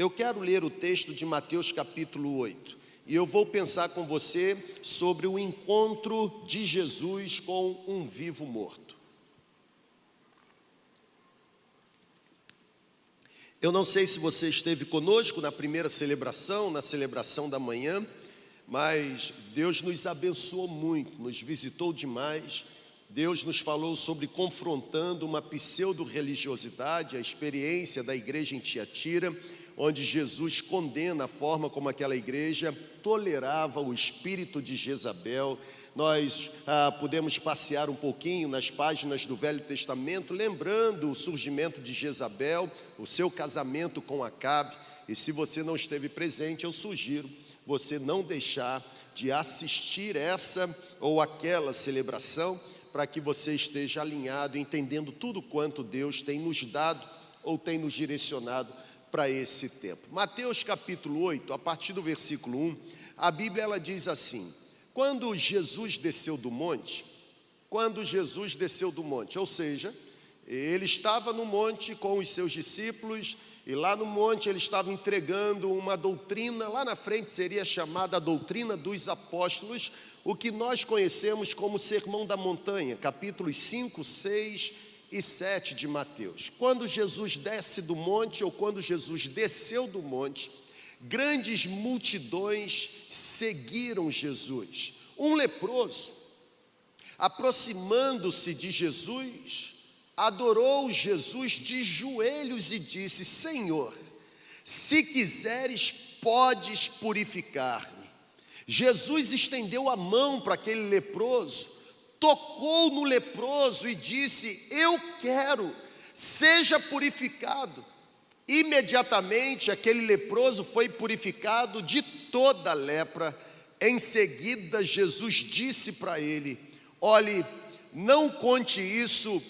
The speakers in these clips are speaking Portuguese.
Eu quero ler o texto de Mateus capítulo 8 e eu vou pensar com você sobre o encontro de Jesus com um vivo morto. Eu não sei se você esteve conosco na primeira celebração, na celebração da manhã, mas Deus nos abençoou muito, nos visitou demais. Deus nos falou sobre confrontando uma pseudo-religiosidade, a experiência da igreja em Tiatira, onde Jesus condena a forma como aquela igreja tolerava o espírito de Jezabel. Nós ah, podemos passear um pouquinho nas páginas do Velho Testamento, lembrando o surgimento de Jezabel, o seu casamento com Acabe. E se você não esteve presente, eu sugiro você não deixar de assistir essa ou aquela celebração, para que você esteja alinhado, entendendo tudo quanto Deus tem nos dado ou tem nos direcionado para esse tempo. Mateus capítulo 8, a partir do versículo 1, a Bíblia ela diz assim: Quando Jesus desceu do monte, quando Jesus desceu do monte, ou seja, ele estava no monte com os seus discípulos, e lá no monte ele estava entregando uma doutrina, lá na frente seria chamada a doutrina dos apóstolos, o que nós conhecemos como Sermão da Montanha, capítulos 5, 6 e 7 de Mateus. Quando Jesus desce do monte, ou quando Jesus desceu do monte, grandes multidões seguiram Jesus. Um leproso, aproximando-se de Jesus, adorou Jesus de joelhos e disse: Senhor, se quiseres, podes purificar-me. Jesus estendeu a mão para aquele leproso, tocou no leproso e disse: Eu quero, seja purificado. Imediatamente aquele leproso foi purificado de toda a lepra. Em seguida, Jesus disse para ele: Olhe, não conte isso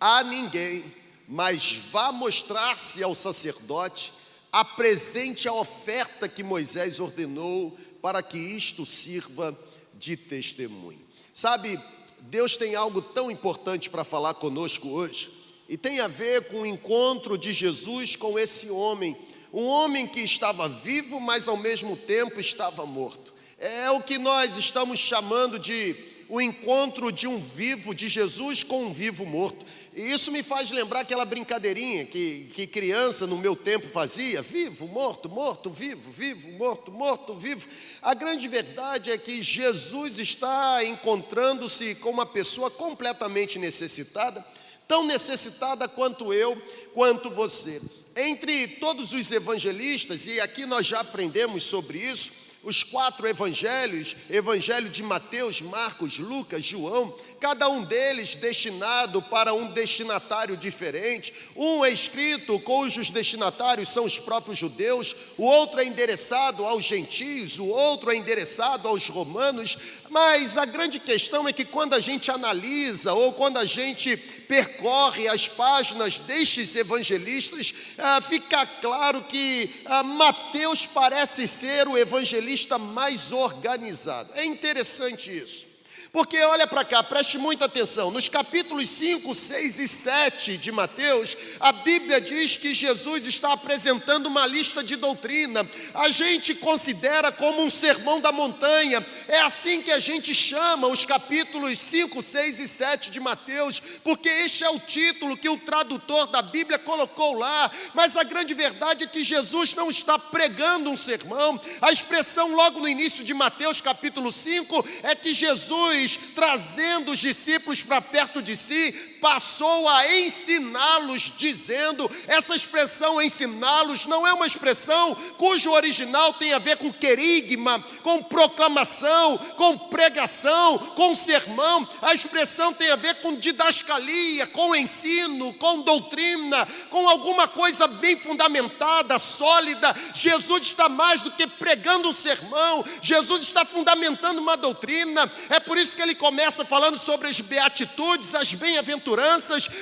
a ninguém, mas vá mostrar-se ao sacerdote, apresente a oferta que Moisés ordenou, para que isto sirva de testemunho. Sabe, Deus tem algo tão importante para falar conosco hoje, e tem a ver com o encontro de Jesus com esse homem, um homem que estava vivo, mas ao mesmo tempo estava morto. É o que nós estamos chamando de o encontro de um vivo, de Jesus com um vivo morto. E isso me faz lembrar aquela brincadeirinha que, que criança no meu tempo fazia: vivo, morto, morto, vivo, vivo, morto, morto, vivo. A grande verdade é que Jesus está encontrando-se com uma pessoa completamente necessitada, tão necessitada quanto eu, quanto você. Entre todos os evangelistas, e aqui nós já aprendemos sobre isso, os quatro evangelhos, evangelho de Mateus, Marcos, Lucas, João, cada um deles destinado para um destinatário diferente. Um é escrito cujos destinatários são os próprios judeus, o outro é endereçado aos gentios, o outro é endereçado aos romanos. Mas a grande questão é que quando a gente analisa ou quando a gente percorre as páginas destes evangelistas, ah, fica claro que ah, Mateus parece ser o evangelista mais organizado. É interessante isso. Porque olha para cá, preste muita atenção. Nos capítulos 5, 6 e 7 de Mateus, a Bíblia diz que Jesus está apresentando uma lista de doutrina. A gente considera como um sermão da montanha. É assim que a gente chama os capítulos 5, 6 e 7 de Mateus, porque este é o título que o tradutor da Bíblia colocou lá. Mas a grande verdade é que Jesus não está pregando um sermão. A expressão logo no início de Mateus, capítulo 5, é que Jesus trazendo os discípulos para perto de si, passou a ensiná-los, dizendo: essa expressão ensiná-los não é uma expressão cujo original tem a ver com querigma, com proclamação, com pregação, com sermão. A expressão tem a ver com didascalia, com ensino, com doutrina, com alguma coisa bem fundamentada, sólida. Jesus está mais do que pregando um sermão, Jesus está fundamentando uma doutrina. É por isso que ele começa falando sobre as beatitudes, as bem-aventuranças.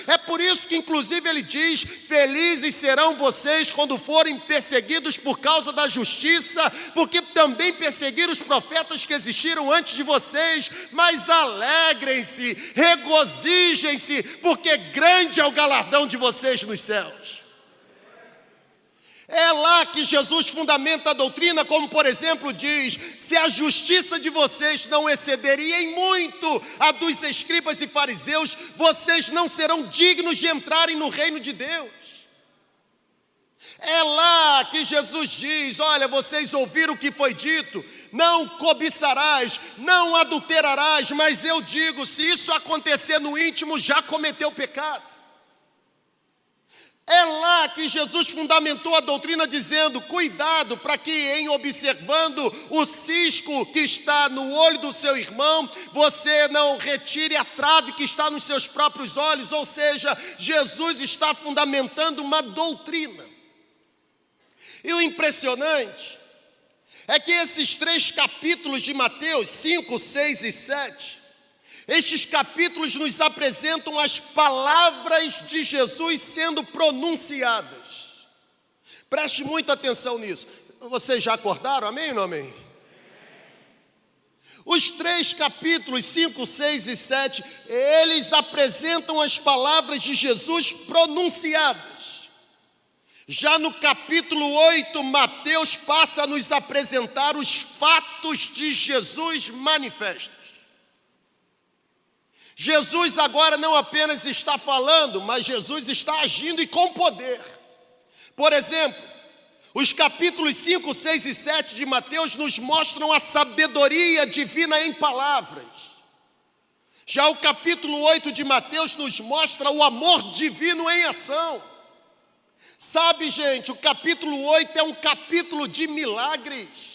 É por isso que, inclusive, ele diz: Felizes serão vocês quando forem perseguidos por causa da justiça, porque também perseguiram os profetas que existiram antes de vocês. Mas alegrem-se, regozijem-se, porque grande é o galardão de vocês nos céus. É lá que Jesus fundamenta a doutrina, como por exemplo diz: se a justiça de vocês não excederia em muito a dos escribas e fariseus, vocês não serão dignos de entrarem no reino de Deus. É lá que Jesus diz: olha, vocês ouviram o que foi dito, não cobiçarás, não adulterarás, mas eu digo: se isso acontecer no íntimo, já cometeu pecado. É lá que Jesus fundamentou a doutrina dizendo: cuidado para que, em observando o cisco que está no olho do seu irmão, você não retire a trave que está nos seus próprios olhos. Ou seja, Jesus está fundamentando uma doutrina. E o impressionante é que esses três capítulos de Mateus 5, 6 e 7 estes capítulos nos apresentam as palavras de Jesus sendo pronunciadas. Preste muita atenção nisso. Vocês já acordaram? Amém ou não amém? Os três capítulos 5, 6 e 7, eles apresentam as palavras de Jesus pronunciadas. Já no capítulo 8, Mateus passa a nos apresentar os fatos de Jesus manifestos. Jesus agora não apenas está falando, mas Jesus está agindo e com poder. Por exemplo, os capítulos 5, 6 e 7 de Mateus nos mostram a sabedoria divina em palavras. Já o capítulo 8 de Mateus nos mostra o amor divino em ação. Sabe, gente, o capítulo 8 é um capítulo de milagres.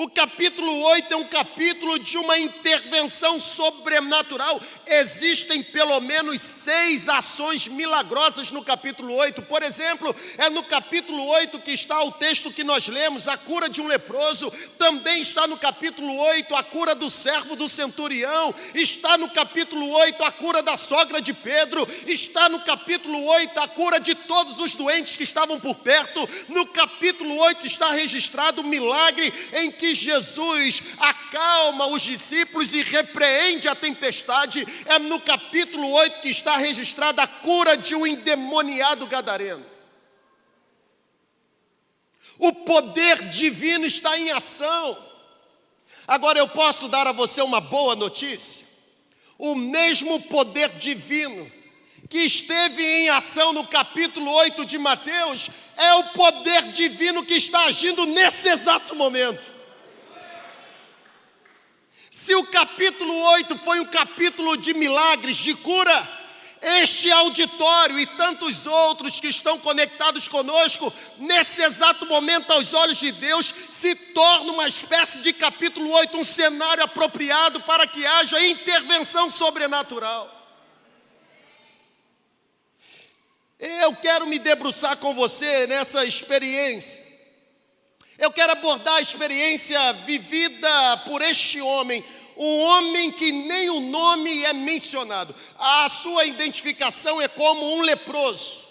O capítulo 8 é um capítulo de uma intervenção sobrenatural. Existem pelo menos seis ações milagrosas no capítulo 8. Por exemplo, é no capítulo 8 que está o texto que nós lemos, a cura de um leproso. Também está no capítulo 8 a cura do servo do centurião. Está no capítulo 8 a cura da sogra de Pedro. Está no capítulo 8 a cura de todos os doentes que estavam por perto. No capítulo 8 está registrado o milagre em que Jesus acalma os discípulos e repreende a tempestade, é no capítulo 8 que está registrada a cura de um endemoniado gadareno. O poder divino está em ação. Agora eu posso dar a você uma boa notícia. O mesmo poder divino que esteve em ação no capítulo 8 de Mateus é o poder divino que está agindo nesse exato momento. Se o capítulo 8 foi um capítulo de milagres, de cura, este auditório e tantos outros que estão conectados conosco, nesse exato momento, aos olhos de Deus, se torna uma espécie de capítulo 8, um cenário apropriado para que haja intervenção sobrenatural. Eu quero me debruçar com você nessa experiência. Eu quero abordar a experiência vivida por este homem, um homem que nem o nome é mencionado. A sua identificação é como um leproso.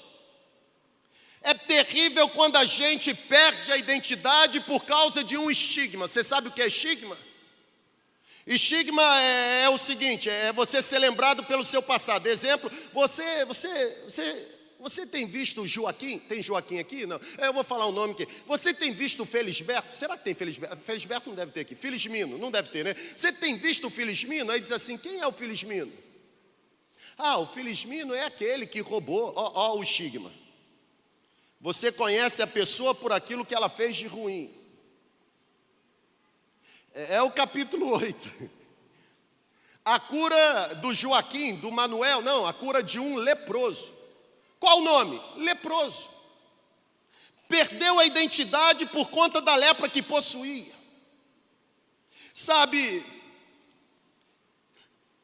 É terrível quando a gente perde a identidade por causa de um estigma. Você sabe o que é estigma? Estigma é, é o seguinte: é você ser lembrado pelo seu passado. Exemplo, você, você, você você tem visto o Joaquim? Tem Joaquim aqui? Não. Eu vou falar o nome aqui. Você tem visto o Felisberto? Será que tem Felisberto? Felisberto não deve ter aqui. Felismino, não deve ter, né? Você tem visto o Felismino? Aí diz assim: quem é o Felismino? Ah, o Felismino é aquele que roubou. Ó, ó o estigma. Você conhece a pessoa por aquilo que ela fez de ruim. É, é o capítulo 8. A cura do Joaquim, do Manuel, não, a cura de um leproso. Qual o nome? Leproso. Perdeu a identidade por conta da lepra que possuía. Sabe,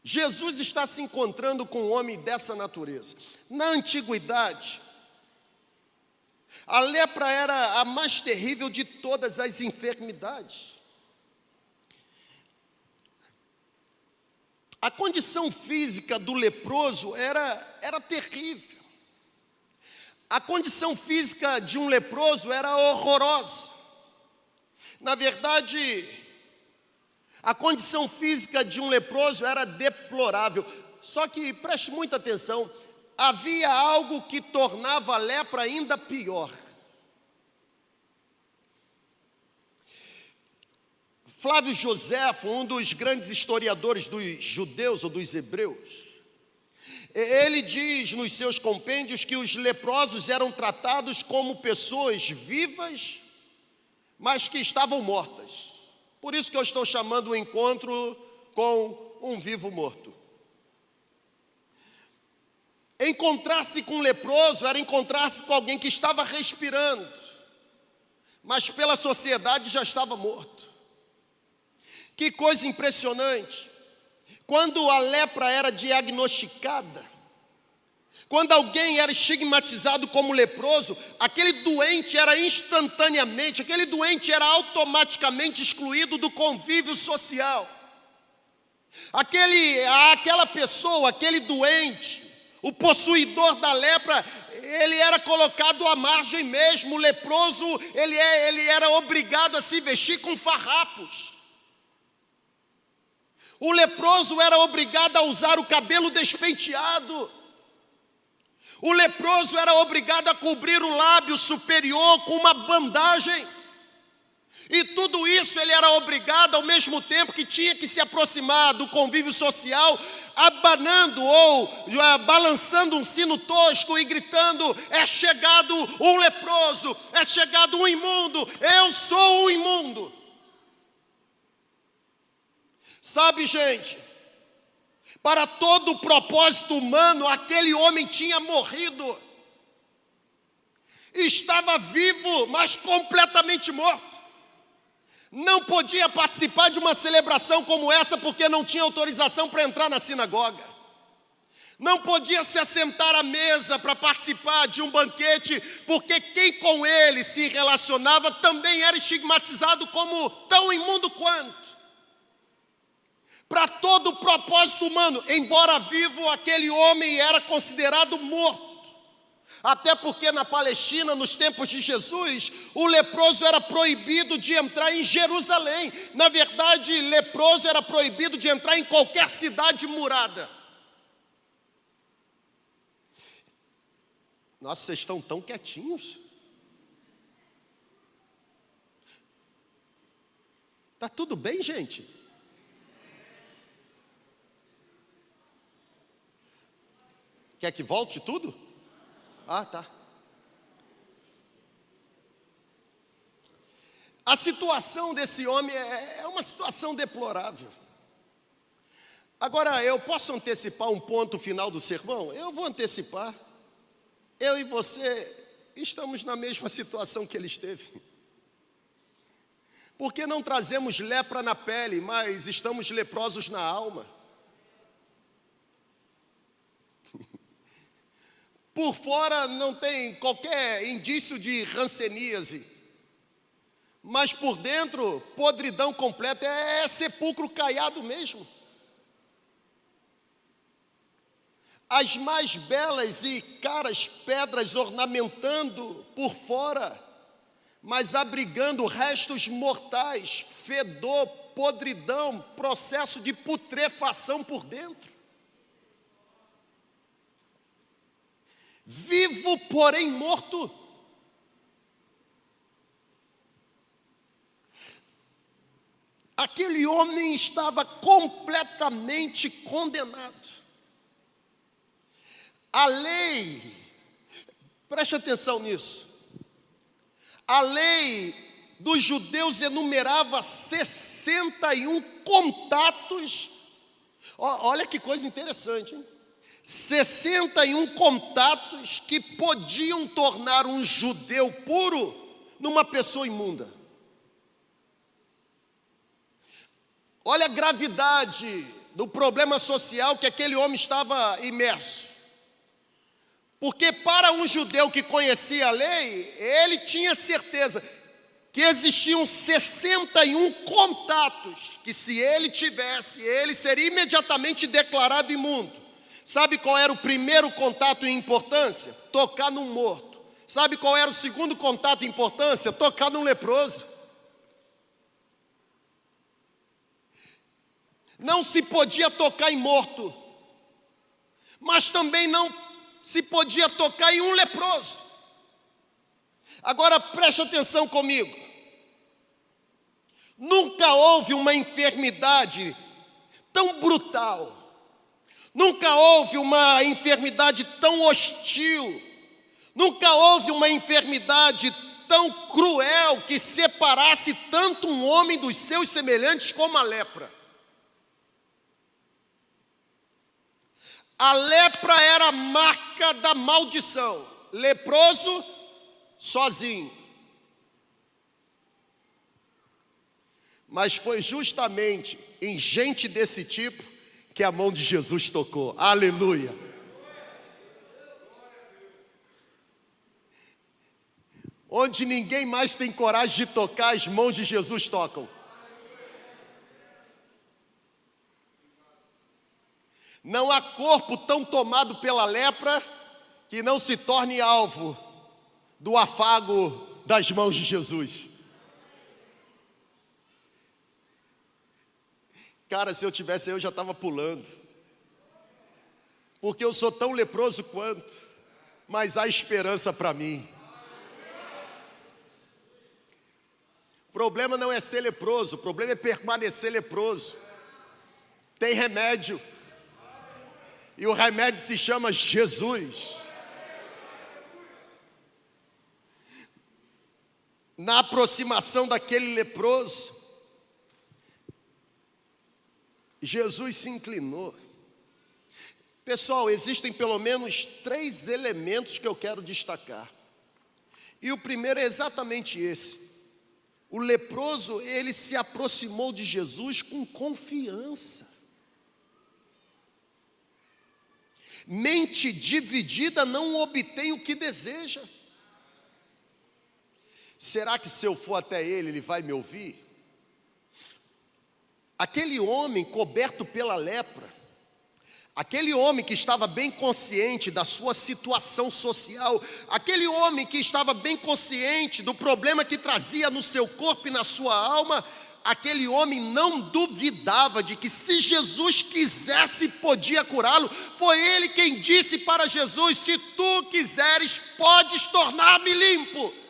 Jesus está se encontrando com um homem dessa natureza. Na antiguidade, a lepra era a mais terrível de todas as enfermidades. A condição física do leproso era, era terrível. A condição física de um leproso era horrorosa. Na verdade, a condição física de um leproso era deplorável. Só que preste muita atenção, havia algo que tornava a lepra ainda pior. Flávio Joséfo, um dos grandes historiadores dos judeus ou dos hebreus, ele diz nos seus compêndios que os leprosos eram tratados como pessoas vivas, mas que estavam mortas. Por isso que eu estou chamando o encontro com um vivo morto. Encontrar-se com um leproso era encontrar-se com alguém que estava respirando, mas pela sociedade já estava morto. Que coisa impressionante. Quando a lepra era diagnosticada, quando alguém era estigmatizado como leproso, aquele doente era instantaneamente, aquele doente era automaticamente excluído do convívio social. Aquele, aquela pessoa, aquele doente, o possuidor da lepra, ele era colocado à margem mesmo, o leproso, ele, é, ele era obrigado a se vestir com farrapos. O leproso era obrigado a usar o cabelo despenteado. O leproso era obrigado a cobrir o lábio superior com uma bandagem. E tudo isso ele era obrigado, ao mesmo tempo que tinha que se aproximar do convívio social, abanando ou uh, balançando um sino tosco e gritando: É chegado um leproso, é chegado um imundo, eu sou o imundo. Sabe, gente, para todo o propósito humano, aquele homem tinha morrido. Estava vivo, mas completamente morto. Não podia participar de uma celebração como essa porque não tinha autorização para entrar na sinagoga. Não podia se assentar à mesa para participar de um banquete, porque quem com ele se relacionava também era estigmatizado como tão imundo quanto para todo o propósito humano. Embora vivo, aquele homem era considerado morto. Até porque na Palestina, nos tempos de Jesus, o leproso era proibido de entrar em Jerusalém. Na verdade, leproso era proibido de entrar em qualquer cidade murada. Nossa, vocês estão tão quietinhos. Tá tudo bem, gente? Quer que volte tudo? Ah, tá. A situação desse homem é, é uma situação deplorável. Agora, eu posso antecipar um ponto final do sermão? Eu vou antecipar. Eu e você estamos na mesma situação que ele esteve. Porque não trazemos lepra na pele, mas estamos leprosos na alma. Por fora não tem qualquer indício de ranceníase. Mas por dentro, podridão completa, é sepulcro caiado mesmo. As mais belas e caras pedras ornamentando por fora, mas abrigando restos mortais, fedor, podridão, processo de putrefação por dentro. Vivo, porém morto. Aquele homem estava completamente condenado. A lei, preste atenção nisso, a lei dos judeus enumerava 61 contatos. Olha que coisa interessante, hein? 61 contatos que podiam tornar um judeu puro numa pessoa imunda. Olha a gravidade do problema social que aquele homem estava imerso. Porque para um judeu que conhecia a lei, ele tinha certeza que existiam 61 contatos que se ele tivesse, ele seria imediatamente declarado imundo. Sabe qual era o primeiro contato em importância? Tocar num morto. Sabe qual era o segundo contato em importância? Tocar num leproso. Não se podia tocar em morto, mas também não se podia tocar em um leproso. Agora preste atenção comigo. Nunca houve uma enfermidade tão brutal, nunca houve uma enfermidade tão hostil, nunca houve uma enfermidade tão cruel que separasse tanto um homem dos seus semelhantes como a lepra. A lepra era a marca da maldição. Leproso, sozinho. Mas foi justamente em gente desse tipo que a mão de Jesus tocou. Aleluia. Onde ninguém mais tem coragem de tocar, as mãos de Jesus tocam. Não há corpo tão tomado pela lepra que não se torne alvo do afago das mãos de Jesus. Cara, se eu tivesse eu já estava pulando. Porque eu sou tão leproso quanto, mas há esperança para mim. O problema não é ser leproso, o problema é permanecer leproso. Tem remédio. E o remédio se chama Jesus. Na aproximação daquele leproso, Jesus se inclinou. Pessoal, existem pelo menos três elementos que eu quero destacar. E o primeiro é exatamente esse. O leproso, ele se aproximou de Jesus com confiança. Mente dividida não obtém o que deseja. Será que se eu for até ele, ele vai me ouvir? Aquele homem coberto pela lepra, aquele homem que estava bem consciente da sua situação social, aquele homem que estava bem consciente do problema que trazia no seu corpo e na sua alma, aquele homem não duvidava de que se Jesus quisesse, podia curá-lo. Foi ele quem disse para Jesus: Se tu quiseres, podes tornar-me limpo.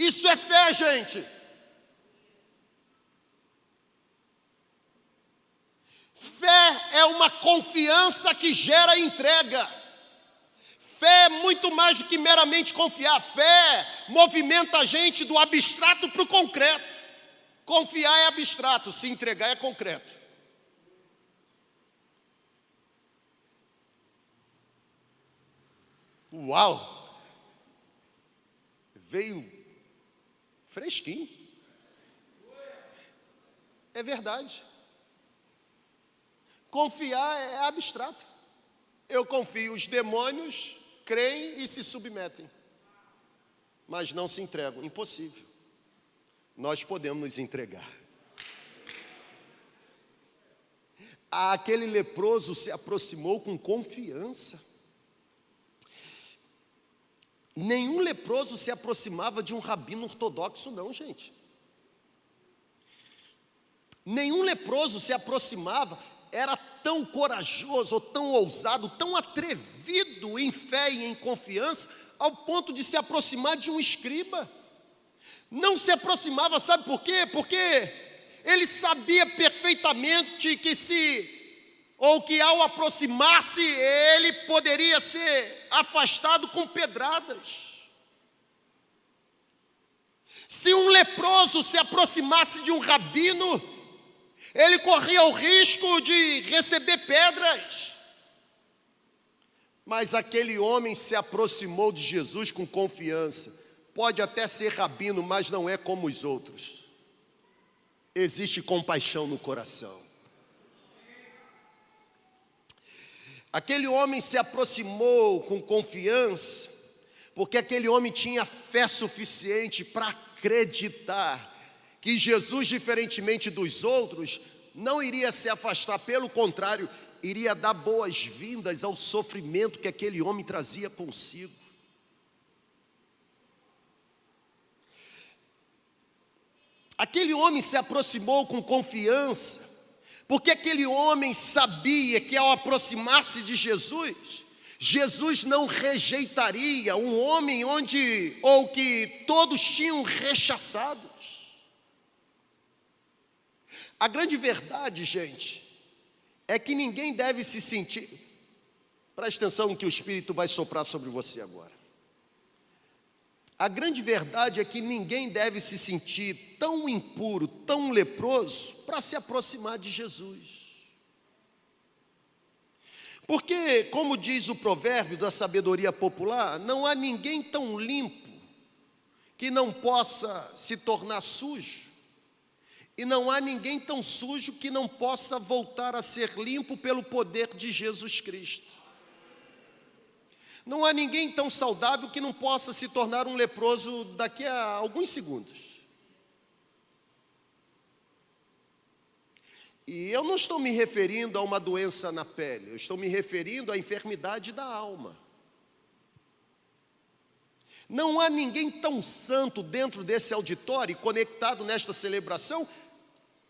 Isso é fé, gente. Fé é uma confiança que gera entrega. Fé é muito mais do que meramente confiar. Fé movimenta a gente do abstrato para o concreto. Confiar é abstrato, se entregar é concreto. Uau! Veio fresquinho. É verdade. Confiar é abstrato. Eu confio, os demônios creem e se submetem, mas não se entregam. Impossível. Nós podemos nos entregar. Aquele leproso se aproximou com confiança. Nenhum leproso se aproximava de um rabino ortodoxo, não, gente. Nenhum leproso se aproximava era tão corajoso, tão ousado, tão atrevido em fé e em confiança, ao ponto de se aproximar de um escriba. Não se aproximava, sabe por quê? Porque ele sabia perfeitamente que se ou que ao aproximar-se ele poderia ser afastado com pedradas. Se um leproso se aproximasse de um rabino, ele corria o risco de receber pedras. Mas aquele homem se aproximou de Jesus com confiança. Pode até ser rabino, mas não é como os outros. Existe compaixão no coração. Aquele homem se aproximou com confiança, porque aquele homem tinha fé suficiente para acreditar que Jesus, diferentemente dos outros, não iria se afastar, pelo contrário, iria dar boas-vindas ao sofrimento que aquele homem trazia consigo. Aquele homem se aproximou com confiança, Porque aquele homem sabia que ao aproximar-se de Jesus, Jesus não rejeitaria um homem onde ou que todos tinham rechaçados. A grande verdade, gente, é que ninguém deve se sentir. Presta atenção que o Espírito vai soprar sobre você agora. A grande verdade é que ninguém deve se sentir tão impuro, tão leproso, para se aproximar de Jesus. Porque, como diz o provérbio da sabedoria popular, não há ninguém tão limpo que não possa se tornar sujo, e não há ninguém tão sujo que não possa voltar a ser limpo pelo poder de Jesus Cristo. Não há ninguém tão saudável que não possa se tornar um leproso daqui a alguns segundos. E eu não estou me referindo a uma doença na pele, eu estou me referindo à enfermidade da alma. Não há ninguém tão santo dentro desse auditório, conectado nesta celebração,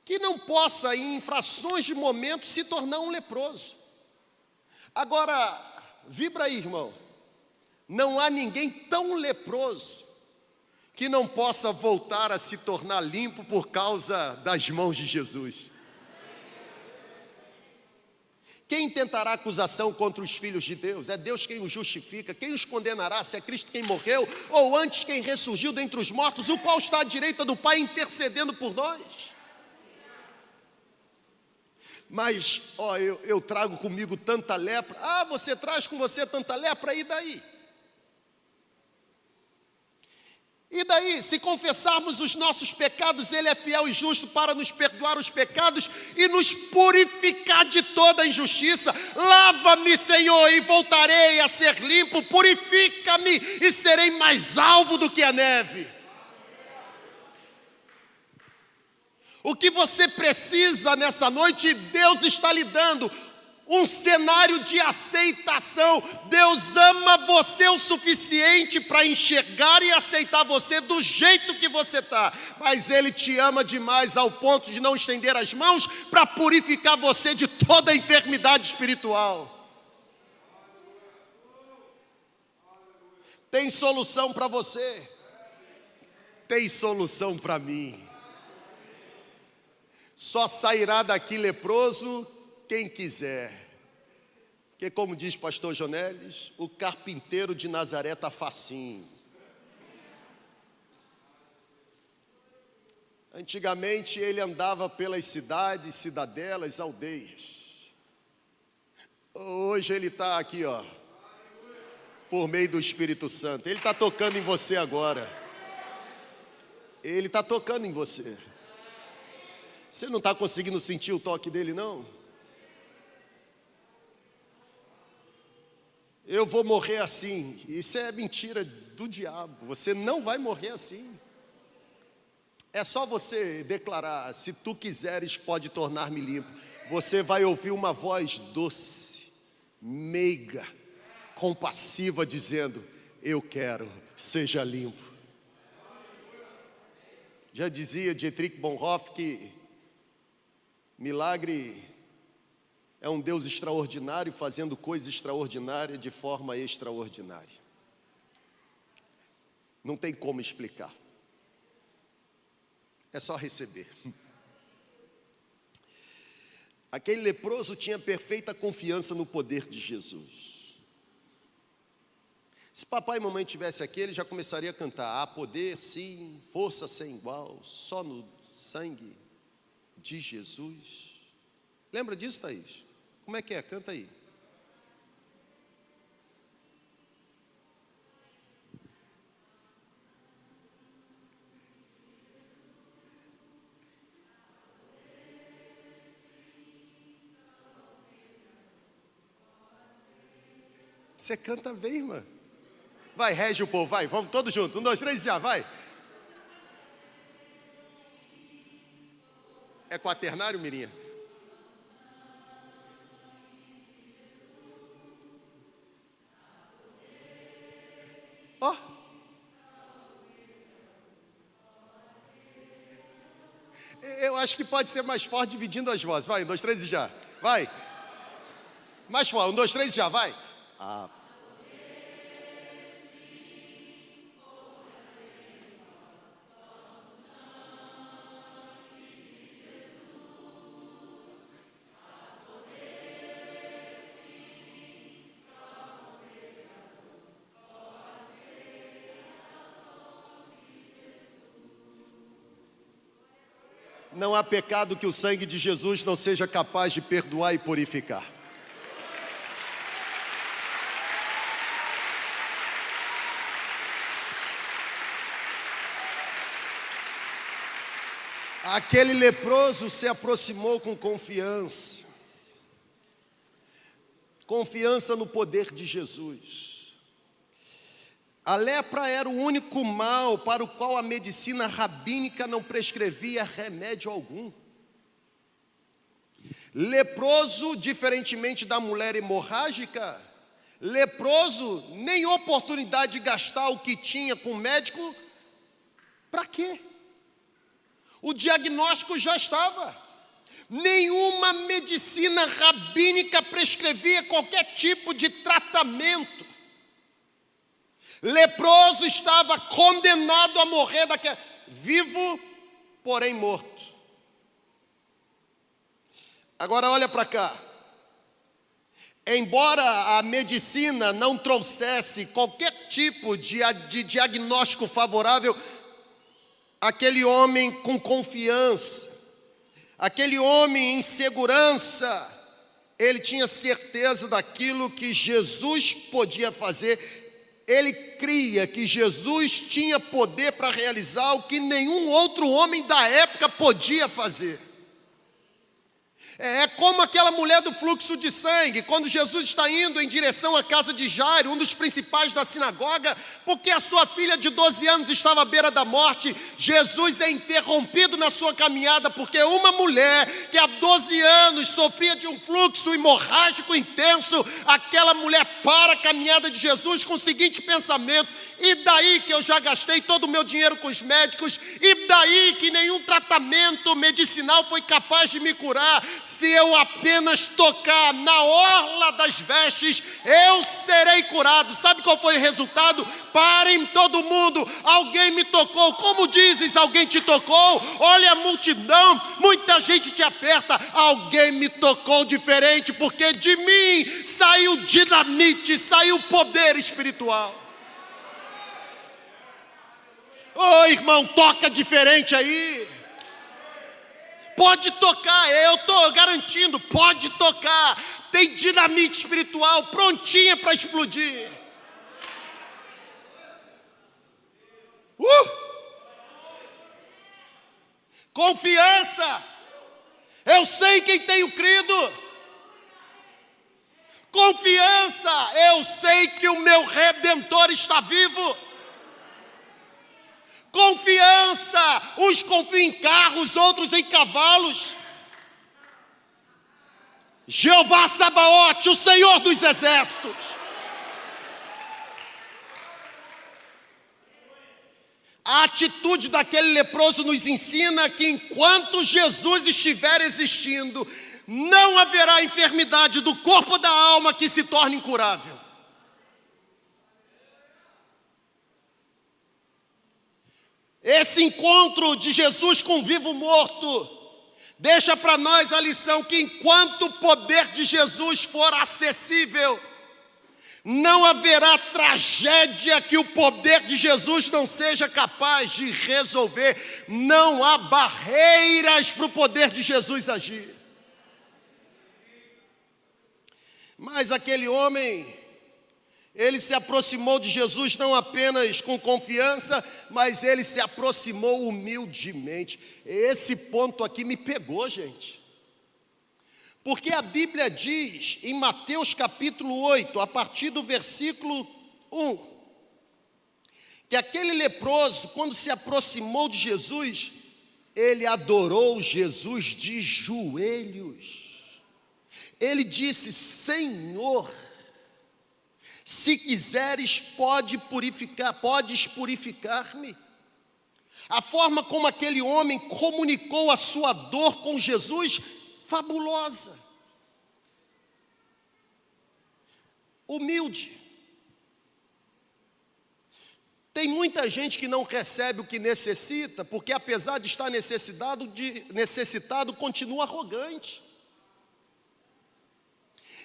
que não possa, em frações de momento, se tornar um leproso. Agora, vibra aí, irmão. Não há ninguém tão leproso que não possa voltar a se tornar limpo por causa das mãos de Jesus. Quem tentará acusação contra os filhos de Deus? É Deus quem os justifica. Quem os condenará? Se é Cristo quem morreu, ou antes quem ressurgiu dentre os mortos, o qual está à direita do Pai intercedendo por nós? Mas, ó, eu, eu trago comigo tanta lepra. Ah, você traz com você tanta lepra, e daí? E daí, se confessarmos os nossos pecados, Ele é fiel e justo para nos perdoar os pecados e nos purificar de toda injustiça. Lava-me, Senhor, e voltarei a ser limpo. Purifica-me e serei mais alvo do que a neve. O que você precisa nessa noite, Deus está lhe dando um cenário de aceitação. Deus ama você o suficiente para enxergar e aceitar você do jeito que você está, mas Ele te ama demais ao ponto de não estender as mãos para purificar você de toda enfermidade espiritual. Tem solução para você, tem solução para mim. Só sairá daqui leproso quem quiser. Porque, como diz pastor Jonelis, o carpinteiro de Nazaré está facinho. Antigamente ele andava pelas cidades, cidadelas, aldeias. Hoje ele está aqui, ó, por meio do Espírito Santo. Ele está tocando em você agora. Ele está tocando em você. Você não está conseguindo sentir o toque dele, não? Eu vou morrer assim. Isso é mentira do diabo. Você não vai morrer assim. É só você declarar: se tu quiseres, pode tornar-me limpo. Você vai ouvir uma voz doce, meiga, compassiva, dizendo: Eu quero, seja limpo. Já dizia Dietrich Bonhoeffer que Milagre é um Deus extraordinário fazendo coisa extraordinária de forma extraordinária. Não tem como explicar. É só receber. Aquele leproso tinha perfeita confiança no poder de Jesus. Se papai e mamãe tivessem aqui, ele já começaria a cantar: há poder, sim, força sem igual, só no sangue de Jesus. Lembra disso, Thaís? Como é que é? Canta aí. Você canta bem, irmã. Vai, rege o povo, vai, vamos todos juntos. Um, dois, três, já, vai. É quaternário, Mirinha? Acho que pode ser mais forte dividindo as vozes. Vai, um, dois, três e já. Vai. Mais forte, um, dois, três e já, vai. Ah. Não há pecado que o sangue de Jesus não seja capaz de perdoar e purificar. Aquele leproso se aproximou com confiança, confiança no poder de Jesus. A lepra era o único mal para o qual a medicina rabínica não prescrevia remédio algum. Leproso, diferentemente da mulher hemorrágica, leproso, nem oportunidade de gastar o que tinha com o médico, para quê? O diagnóstico já estava. Nenhuma medicina rabínica prescrevia qualquer tipo de tratamento. Leproso estava condenado a morrer daquele, vivo, porém morto. Agora olha para cá. Embora a medicina não trouxesse qualquer tipo de, de diagnóstico favorável, aquele homem com confiança, aquele homem em segurança, ele tinha certeza daquilo que Jesus podia fazer ele cria que Jesus tinha poder para realizar o que nenhum outro homem da época podia fazer. É, é como aquela mulher do fluxo de sangue, quando Jesus está indo em direção à casa de Jairo, um dos principais da sinagoga, porque a sua filha de 12 anos estava à beira da morte. Jesus é interrompido na sua caminhada, porque uma mulher que há 12 anos sofria de um fluxo hemorrágico intenso, aquela mulher para a caminhada de Jesus com o seguinte pensamento: e daí que eu já gastei todo o meu dinheiro com os médicos? E daí que nenhum tratamento medicinal foi capaz de me curar? Se eu apenas tocar na orla das vestes, eu serei curado. Sabe qual foi o resultado? Parem todo mundo, alguém me tocou. Como dizes, alguém te tocou? Olha a multidão, muita gente te aperta. Alguém me tocou diferente, porque de mim saiu dinamite, saiu poder espiritual. Ô oh, irmão, toca diferente aí. Pode tocar, eu estou garantindo, pode tocar. Tem dinamite espiritual prontinha para explodir. Uh! Confiança. Eu sei quem tenho crido. Confiança. Eu sei que o meu redentor está vivo. Confiança. Uns confiam em carros, outros em cavalos. Jeová Sabaote, o Senhor dos exércitos. A atitude daquele leproso nos ensina que enquanto Jesus estiver existindo, não haverá enfermidade do corpo ou da alma que se torne incurável. Esse encontro de Jesus com o vivo morto deixa para nós a lição que enquanto o poder de Jesus for acessível, não haverá tragédia que o poder de Jesus não seja capaz de resolver. Não há barreiras para o poder de Jesus agir. Mas aquele homem ele se aproximou de Jesus não apenas com confiança, mas ele se aproximou humildemente. Esse ponto aqui me pegou, gente. Porque a Bíblia diz em Mateus capítulo 8, a partir do versículo 1, que aquele leproso, quando se aproximou de Jesus, ele adorou Jesus de joelhos. Ele disse: Senhor, se quiseres, pode purificar, podes purificar-me. A forma como aquele homem comunicou a sua dor com Jesus, fabulosa. Humilde. Tem muita gente que não recebe o que necessita, porque apesar de estar necessitado, de, necessitado continua arrogante.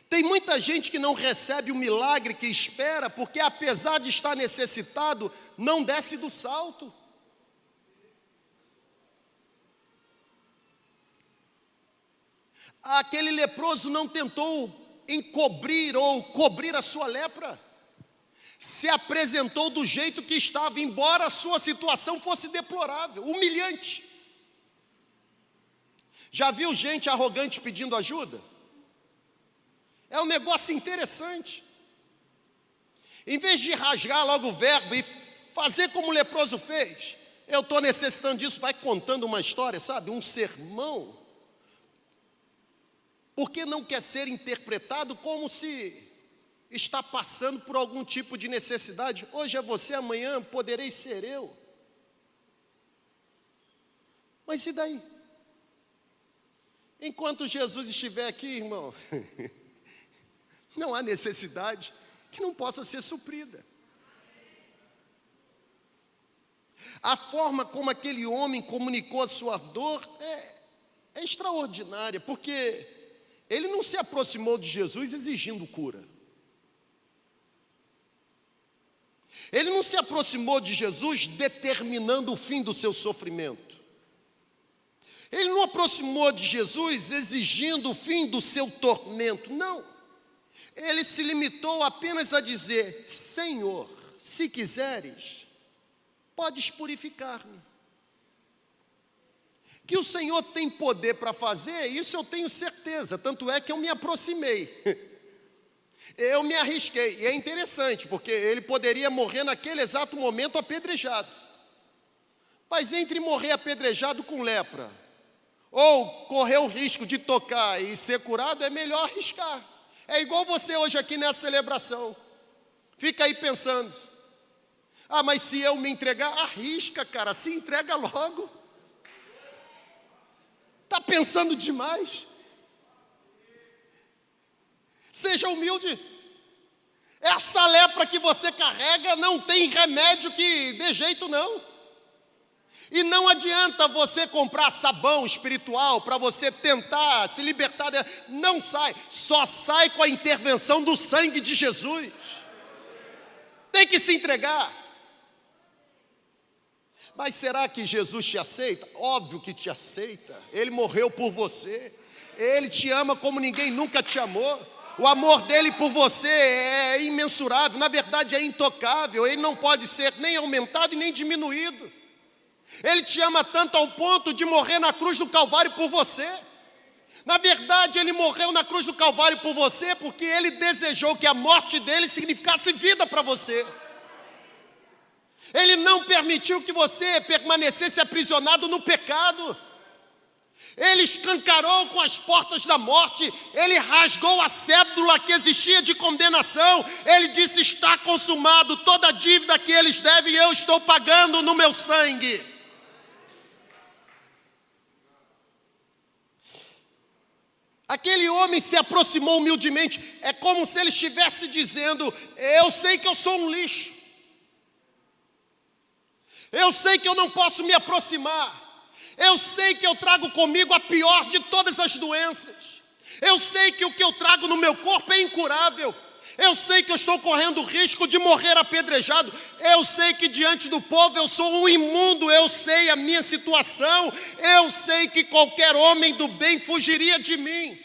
Tem muita gente que não recebe o milagre que espera, porque apesar de estar necessitado, não desce do salto. Aquele leproso não tentou encobrir ou cobrir a sua lepra, se apresentou do jeito que estava, embora a sua situação fosse deplorável, humilhante. Já viu gente arrogante pedindo ajuda? É um negócio interessante. Em vez de rasgar logo o verbo e fazer como o leproso fez, eu estou necessitando disso, vai contando uma história, sabe? Um sermão. Porque não quer ser interpretado como se está passando por algum tipo de necessidade. Hoje é você, amanhã poderei ser eu. Mas e daí? Enquanto Jesus estiver aqui, irmão, Não há necessidade que não possa ser suprida. A forma como aquele homem comunicou a sua dor é, é extraordinária, porque ele não se aproximou de Jesus exigindo cura. Ele não se aproximou de Jesus determinando o fim do seu sofrimento. Ele não aproximou de Jesus exigindo o fim do seu tormento. Não. Ele se limitou apenas a dizer: Senhor, se quiseres, podes purificar-me. Que o Senhor tem poder para fazer, isso eu tenho certeza, tanto é que eu me aproximei. Eu me arrisquei, e é interessante, porque ele poderia morrer naquele exato momento apedrejado. Mas entre morrer apedrejado com lepra, ou correr o risco de tocar e ser curado, é melhor arriscar. É igual você hoje aqui nessa celebração. Fica aí pensando. Ah, mas se eu me entregar, arrisca, cara, se entrega logo. Está pensando demais? Seja humilde. Essa lepra que você carrega não tem remédio que dê jeito, não. E não adianta você comprar sabão espiritual para você tentar se libertar dela. Não sai, só sai com a intervenção do sangue de Jesus. Tem que se entregar. Mas será que Jesus te aceita? Óbvio que te aceita. Ele morreu por você. Ele te ama como ninguém nunca te amou. O amor dele por você é imensurável, na verdade é intocável. Ele não pode ser nem aumentado e nem diminuído. Ele te ama tanto ao ponto de morrer na cruz do Calvário por você. Na verdade, ele morreu na cruz do Calvário por você porque ele desejou que a morte dele significasse vida para você. Ele não permitiu que você permanecesse aprisionado no pecado. Ele escancarou com as portas da morte, ele rasgou a cédula que existia de condenação. Ele disse: Está consumado, toda a dívida que eles devem, eu estou pagando no meu sangue. Aquele homem se aproximou humildemente, é como se ele estivesse dizendo: Eu sei que eu sou um lixo, eu sei que eu não posso me aproximar, eu sei que eu trago comigo a pior de todas as doenças, eu sei que o que eu trago no meu corpo é incurável, eu sei que eu estou correndo risco de morrer apedrejado. Eu sei que diante do povo eu sou um imundo. Eu sei a minha situação. Eu sei que qualquer homem do bem fugiria de mim.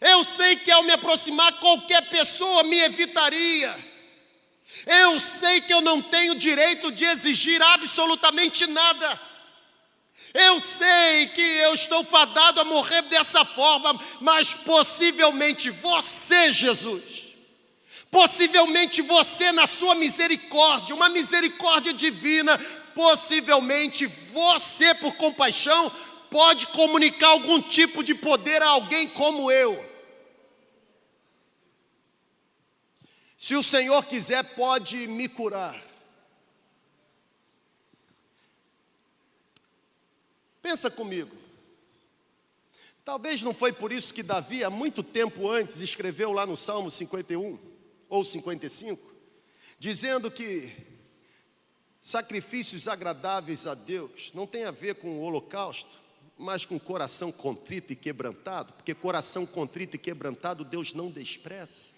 Eu sei que ao me aproximar, qualquer pessoa me evitaria. Eu sei que eu não tenho direito de exigir absolutamente nada. Eu sei que eu estou fadado a morrer dessa forma, mas possivelmente você, Jesus, possivelmente você, na sua misericórdia, uma misericórdia divina, possivelmente você, por compaixão, pode comunicar algum tipo de poder a alguém como eu. Se o Senhor quiser, pode me curar. Pensa comigo. Talvez não foi por isso que Davi, há muito tempo antes, escreveu lá no Salmo 51 ou 55, dizendo que sacrifícios agradáveis a Deus não tem a ver com o holocausto, mas com coração contrito e quebrantado, porque coração contrito e quebrantado Deus não despreza.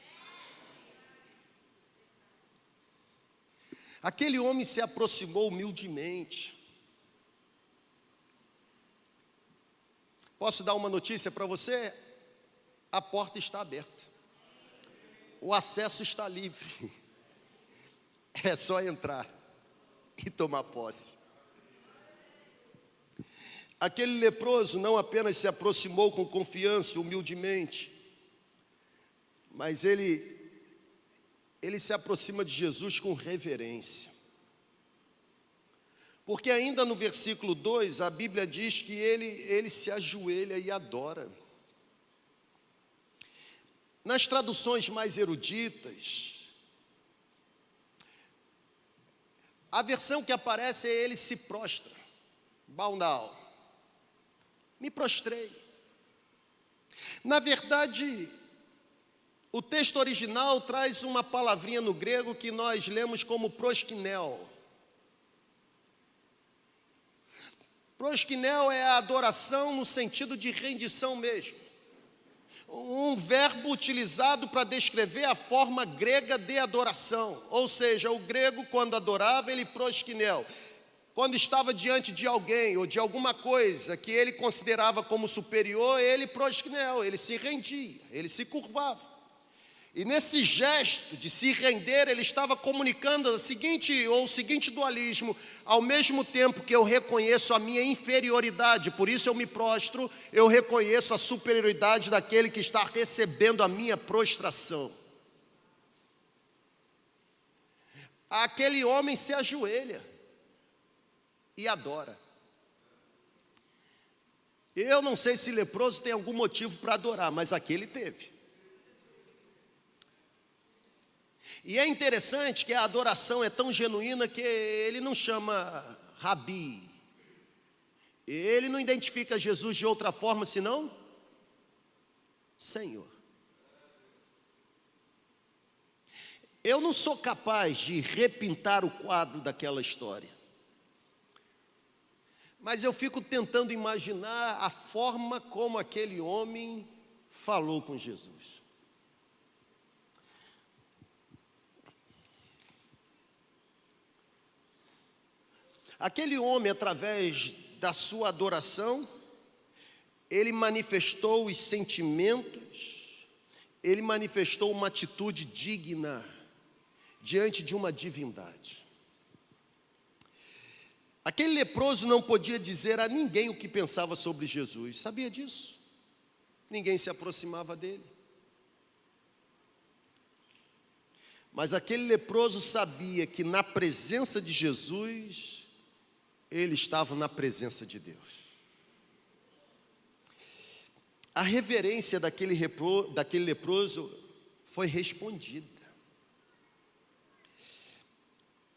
Aquele homem se aproximou humildemente. Posso dar uma notícia para você? A porta está aberta. O acesso está livre. É só entrar e tomar posse. Aquele leproso não apenas se aproximou com confiança, humildemente, mas ele ele se aproxima de Jesus com reverência. Porque ainda no versículo 2, a Bíblia diz que ele, ele se ajoelha e adora. Nas traduções mais eruditas, a versão que aparece é ele se prostra. Baunal. Me prostrei. Na verdade, o texto original traz uma palavrinha no grego que nós lemos como proskinel. Proskinel é a adoração no sentido de rendição mesmo. Um verbo utilizado para descrever a forma grega de adoração. Ou seja, o grego, quando adorava, ele proskinel. Quando estava diante de alguém ou de alguma coisa que ele considerava como superior, ele proskinel, ele se rendia, ele se curvava. E nesse gesto de se render, ele estava comunicando o seguinte ou o seguinte dualismo: ao mesmo tempo que eu reconheço a minha inferioridade, por isso eu me prostro, eu reconheço a superioridade daquele que está recebendo a minha prostração. Aquele homem se ajoelha e adora. Eu não sei se leproso tem algum motivo para adorar, mas aquele teve. E é interessante que a adoração é tão genuína que ele não chama Rabi. Ele não identifica Jesus de outra forma senão Senhor. Eu não sou capaz de repintar o quadro daquela história. Mas eu fico tentando imaginar a forma como aquele homem falou com Jesus. Aquele homem, através da sua adoração, ele manifestou os sentimentos, ele manifestou uma atitude digna diante de uma divindade. Aquele leproso não podia dizer a ninguém o que pensava sobre Jesus, sabia disso? Ninguém se aproximava dele. Mas aquele leproso sabia que na presença de Jesus, ele estava na presença de Deus. A reverência daquele, repro, daquele leproso foi respondida.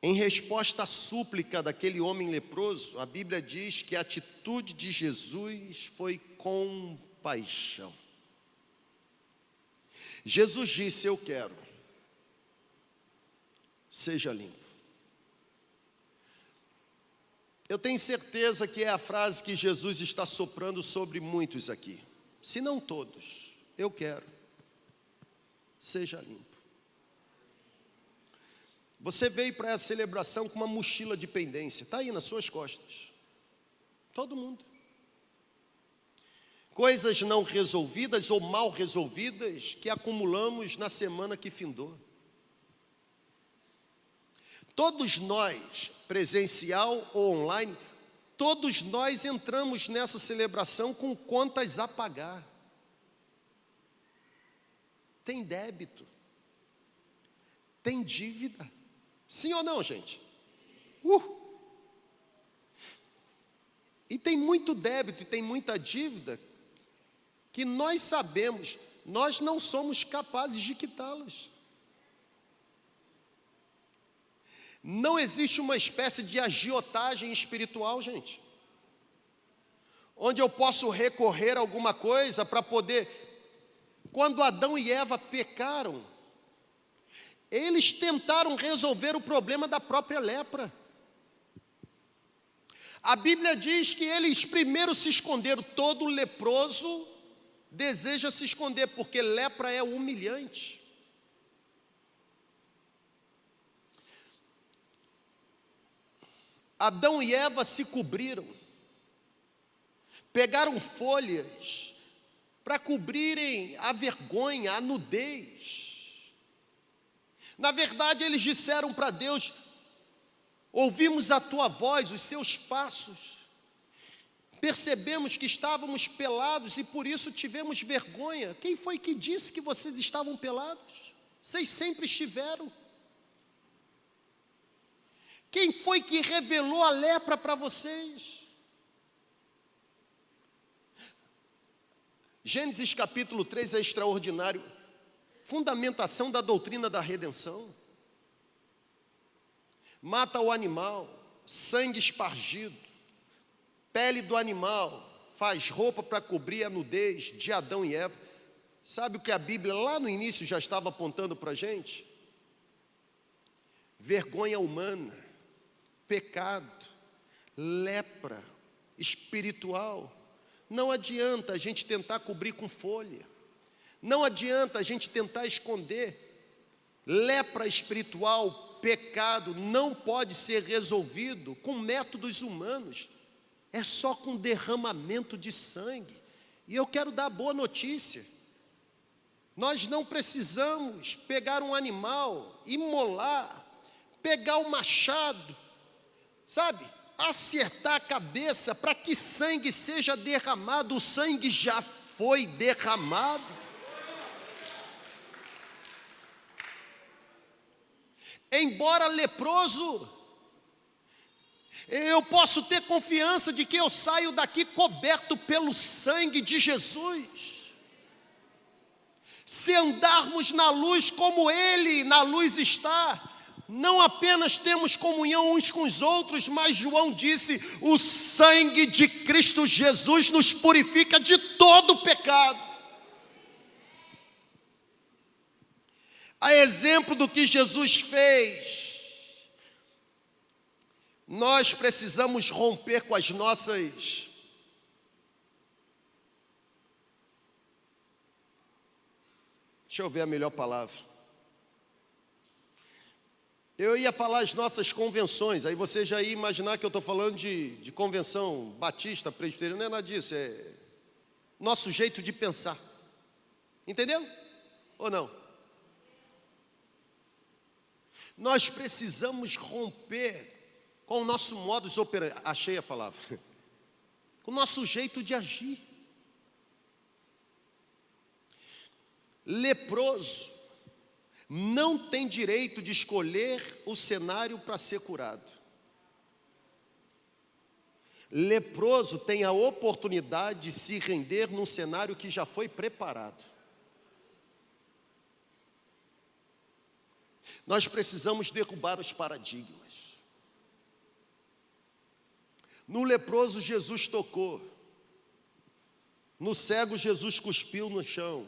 Em resposta à súplica daquele homem leproso, a Bíblia diz que a atitude de Jesus foi compaixão. Jesus disse: Eu quero, seja limpo. Eu tenho certeza que é a frase que Jesus está soprando sobre muitos aqui, se não todos. Eu quero, seja limpo. Você veio para essa celebração com uma mochila de pendência, está aí nas suas costas. Todo mundo. Coisas não resolvidas ou mal resolvidas que acumulamos na semana que findou. Todos nós, presencial ou online, todos nós entramos nessa celebração com contas a pagar. Tem débito, tem dívida. Sim ou não, gente? Uh! E tem muito débito e tem muita dívida que nós sabemos, nós não somos capazes de quitá-las. Não existe uma espécie de agiotagem espiritual, gente. onde eu posso recorrer a alguma coisa para poder. Quando Adão e Eva pecaram, eles tentaram resolver o problema da própria lepra. A Bíblia diz que eles primeiro se esconderam, todo leproso deseja se esconder, porque lepra é humilhante. Adão e Eva se cobriram, pegaram folhas para cobrirem a vergonha, a nudez. Na verdade, eles disseram para Deus: ouvimos a tua voz, os seus passos, percebemos que estávamos pelados e por isso tivemos vergonha. Quem foi que disse que vocês estavam pelados? Vocês sempre estiveram. Quem foi que revelou a lepra para vocês? Gênesis capítulo 3 é extraordinário. Fundamentação da doutrina da redenção. Mata o animal, sangue espargido, pele do animal, faz roupa para cobrir a nudez de Adão e Eva. Sabe o que a Bíblia lá no início já estava apontando para a gente? Vergonha humana pecado, lepra espiritual. Não adianta a gente tentar cobrir com folha, não adianta a gente tentar esconder. Lepra espiritual, pecado, não pode ser resolvido com métodos humanos, é só com derramamento de sangue. E eu quero dar boa notícia. Nós não precisamos pegar um animal, imolar, pegar o machado, sabe, acertar a cabeça para que sangue seja derramado, o sangue já foi derramado. Embora leproso, eu posso ter confiança de que eu saio daqui coberto pelo sangue de Jesus. Se andarmos na luz como Ele na luz está, não apenas temos comunhão uns com os outros, mas João disse: o sangue de Cristo Jesus nos purifica de todo pecado. A exemplo do que Jesus fez, nós precisamos romper com as nossas Deixa eu ver a melhor palavra. Eu ia falar as nossas convenções, aí você já ia imaginar que eu estou falando de, de convenção batista, presbiteriana, não é nada disso, é nosso jeito de pensar. Entendeu? Ou não? Nós precisamos romper com o nosso modus operandi, achei a palavra, com o nosso jeito de agir. Leproso não tem direito de escolher o cenário para ser curado. Leproso tem a oportunidade de se render num cenário que já foi preparado. Nós precisamos derrubar os paradigmas. No leproso, Jesus tocou. No cego, Jesus cuspiu no chão.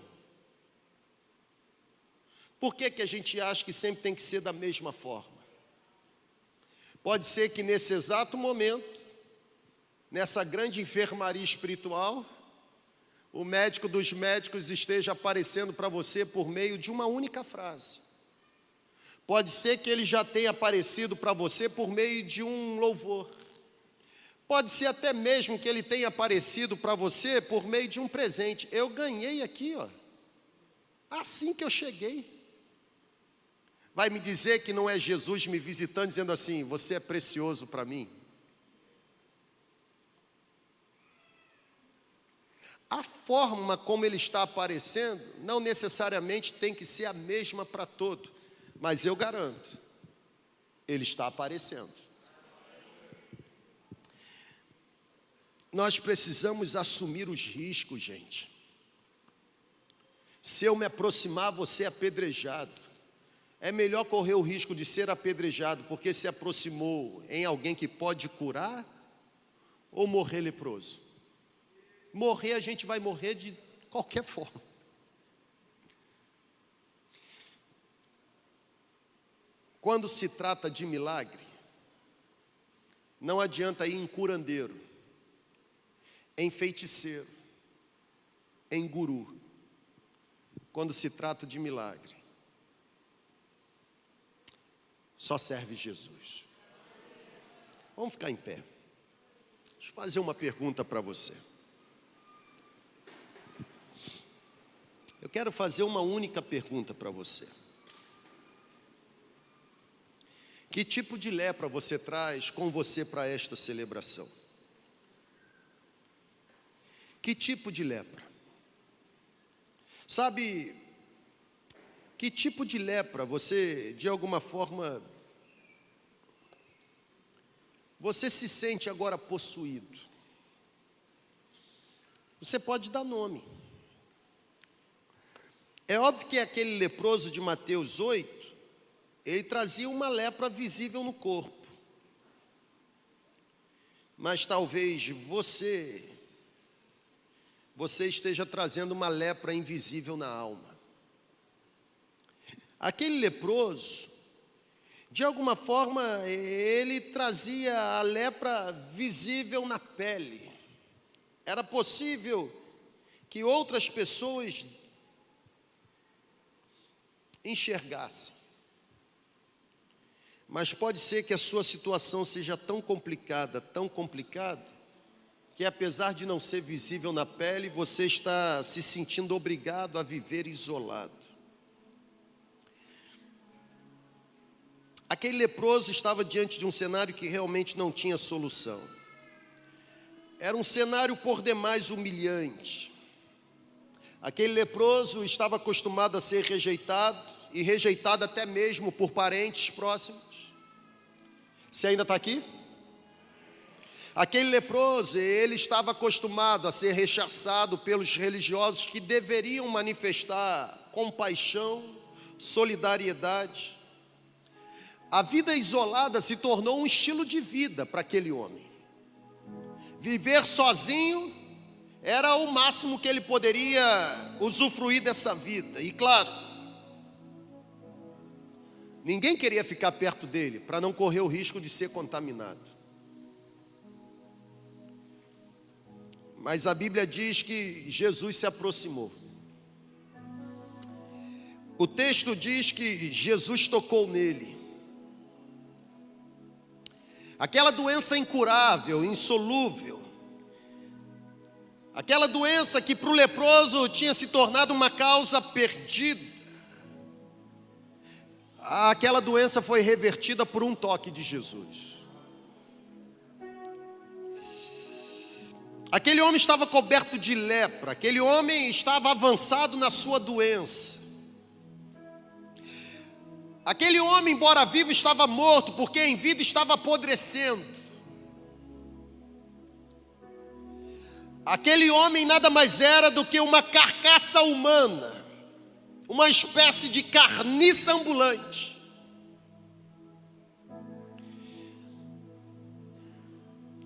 Por que, que a gente acha que sempre tem que ser da mesma forma? Pode ser que nesse exato momento, nessa grande enfermaria espiritual, o médico dos médicos esteja aparecendo para você por meio de uma única frase. Pode ser que ele já tenha aparecido para você por meio de um louvor. Pode ser até mesmo que ele tenha aparecido para você por meio de um presente. Eu ganhei aqui, ó. Assim que eu cheguei. Vai me dizer que não é Jesus me visitando dizendo assim: Você é precioso para mim? A forma como ele está aparecendo não necessariamente tem que ser a mesma para todo, mas eu garanto, ele está aparecendo. Nós precisamos assumir os riscos, gente. Se eu me aproximar, você é apedrejado é melhor correr o risco de ser apedrejado porque se aproximou em alguém que pode curar ou morrer leproso? morrer a gente vai morrer de qualquer forma. Quando se trata de milagre, não adianta ir em curandeiro, em feiticeiro, em guru, quando se trata de milagre. Só serve Jesus. Vamos ficar em pé. Deixa eu fazer uma pergunta para você. Eu quero fazer uma única pergunta para você. Que tipo de lepra você traz com você para esta celebração? Que tipo de lepra? Sabe, que tipo de lepra você, de alguma forma, você se sente agora possuído? Você pode dar nome. É óbvio que aquele leproso de Mateus 8, ele trazia uma lepra visível no corpo. Mas talvez você, você esteja trazendo uma lepra invisível na alma. Aquele leproso, de alguma forma, ele trazia a lepra visível na pele. Era possível que outras pessoas enxergassem. Mas pode ser que a sua situação seja tão complicada, tão complicada, que apesar de não ser visível na pele, você está se sentindo obrigado a viver isolado. Aquele leproso estava diante de um cenário que realmente não tinha solução. Era um cenário por demais humilhante. Aquele leproso estava acostumado a ser rejeitado e rejeitado até mesmo por parentes próximos. Você ainda está aqui? Aquele leproso, ele estava acostumado a ser rechaçado pelos religiosos que deveriam manifestar compaixão, solidariedade. A vida isolada se tornou um estilo de vida para aquele homem. Viver sozinho era o máximo que ele poderia usufruir dessa vida. E claro, Ninguém queria ficar perto dele para não correr o risco de ser contaminado. Mas a Bíblia diz que Jesus se aproximou. O texto diz que Jesus tocou nele. Aquela doença incurável, insolúvel, aquela doença que para o leproso tinha se tornado uma causa perdida, aquela doença foi revertida por um toque de Jesus. Aquele homem estava coberto de lepra, aquele homem estava avançado na sua doença. Aquele homem, embora vivo, estava morto, porque em vida estava apodrecendo. Aquele homem nada mais era do que uma carcaça humana uma espécie de carniça ambulante.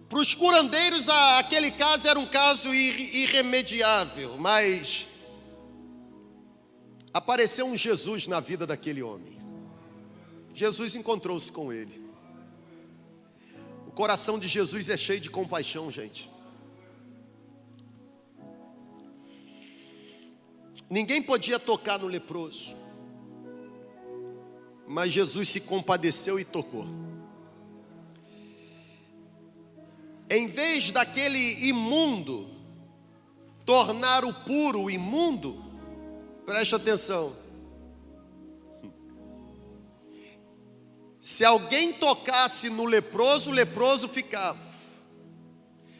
Para os curandeiros, aquele caso era um caso irremediável, mas apareceu um Jesus na vida daquele homem. Jesus encontrou-se com ele. O coração de Jesus é cheio de compaixão, gente. Ninguém podia tocar no leproso, mas Jesus se compadeceu e tocou. Em vez daquele imundo tornar o puro imundo, preste atenção. Se alguém tocasse no leproso, o leproso ficava.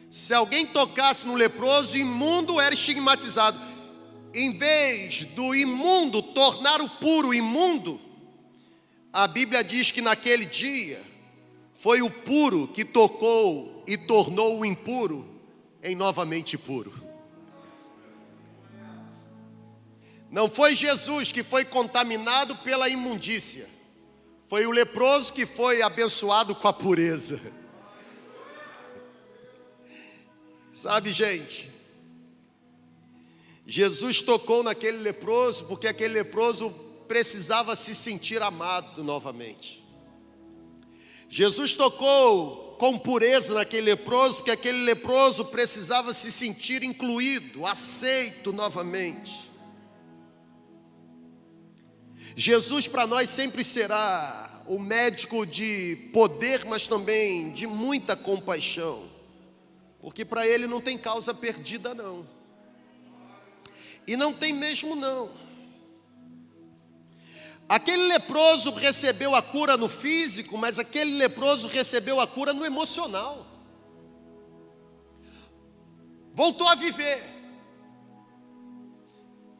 Se alguém tocasse no leproso, imundo era estigmatizado em vez do imundo tornar o puro imundo, a Bíblia diz que naquele dia foi o puro que tocou e tornou o impuro em novamente puro. Não foi Jesus que foi contaminado pela imundícia, foi o leproso que foi abençoado com a pureza. Sabe, gente, Jesus tocou naquele leproso porque aquele leproso precisava se sentir amado novamente. Jesus tocou com pureza naquele leproso porque aquele leproso precisava se sentir incluído, aceito novamente. Jesus para nós sempre será o médico de poder, mas também de muita compaixão, porque para ele não tem causa perdida, não. E não tem mesmo não. Aquele leproso recebeu a cura no físico, mas aquele leproso recebeu a cura no emocional. Voltou a viver.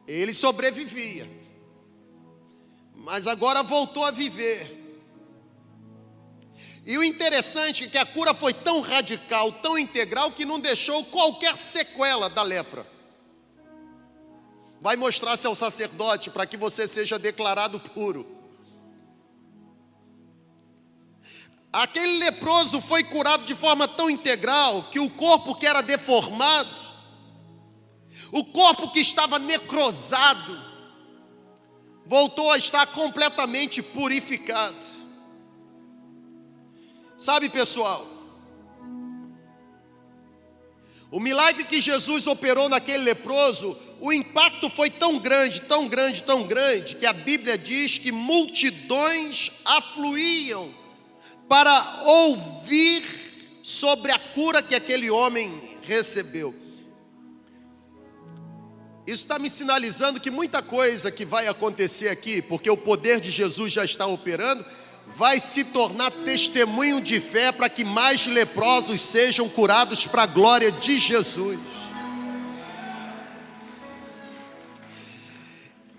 Ele sobrevivia. Mas agora voltou a viver. E o interessante é que a cura foi tão radical, tão integral, que não deixou qualquer sequela da lepra vai mostrar-se ao sacerdote para que você seja declarado puro. Aquele leproso foi curado de forma tão integral que o corpo que era deformado, o corpo que estava necrosado, voltou a estar completamente purificado. Sabe, pessoal, o milagre que Jesus operou naquele leproso o impacto foi tão grande, tão grande, tão grande, que a Bíblia diz que multidões afluíam para ouvir sobre a cura que aquele homem recebeu. Isso está me sinalizando que muita coisa que vai acontecer aqui, porque o poder de Jesus já está operando, vai se tornar testemunho de fé para que mais leprosos sejam curados para a glória de Jesus.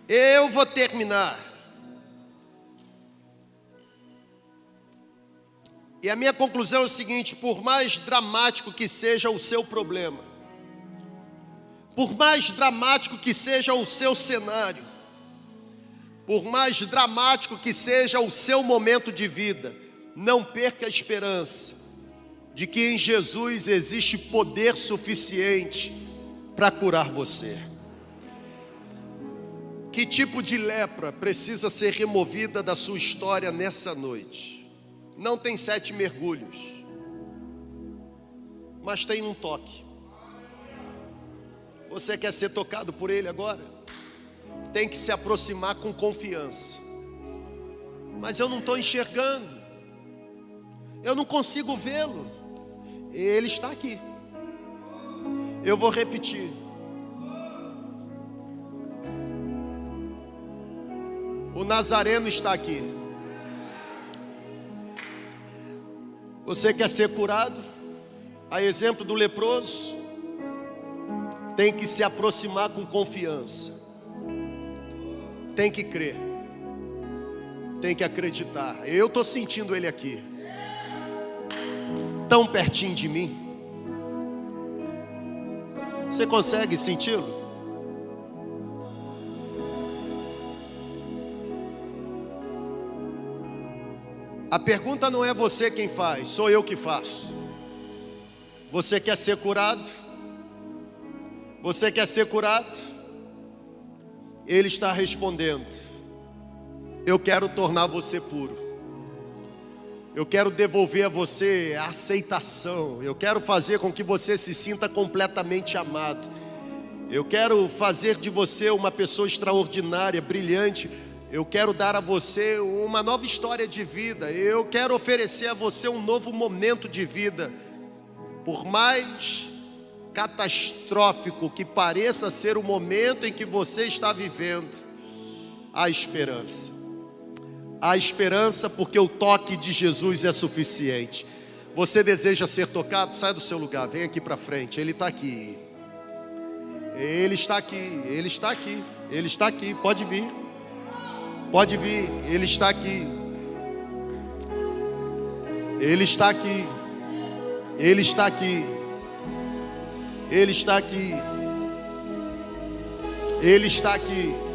Eu vou terminar. E a minha conclusão é o seguinte: por mais dramático que seja o seu problema, por mais dramático que seja o seu cenário, por mais dramático que seja o seu momento de vida, não perca a esperança de que em Jesus existe poder suficiente para curar você. Que tipo de lepra precisa ser removida da sua história nessa noite? Não tem sete mergulhos, mas tem um toque. Você quer ser tocado por Ele agora? Tem que se aproximar com confiança. Mas eu não estou enxergando, eu não consigo vê-lo. Ele está aqui. Eu vou repetir. O Nazareno está aqui. Você quer ser curado? A exemplo do leproso, tem que se aproximar com confiança, tem que crer, tem que acreditar. Eu estou sentindo ele aqui, tão pertinho de mim. Você consegue senti-lo? A pergunta não é você quem faz, sou eu que faço. Você quer ser curado? Você quer ser curado? Ele está respondendo: Eu quero tornar você puro. Eu quero devolver a você a aceitação. Eu quero fazer com que você se sinta completamente amado. Eu quero fazer de você uma pessoa extraordinária, brilhante, eu quero dar a você uma nova história de vida. Eu quero oferecer a você um novo momento de vida. Por mais catastrófico que pareça ser o momento em que você está vivendo, há esperança. Há esperança porque o toque de Jesus é suficiente. Você deseja ser tocado? Sai do seu lugar, vem aqui para frente. Ele está aqui. Ele está aqui. Ele está aqui. Ele está aqui. Pode vir. Pode vir, Ele está aqui. Ele está aqui. Ele está aqui. Ele está aqui. Ele está aqui.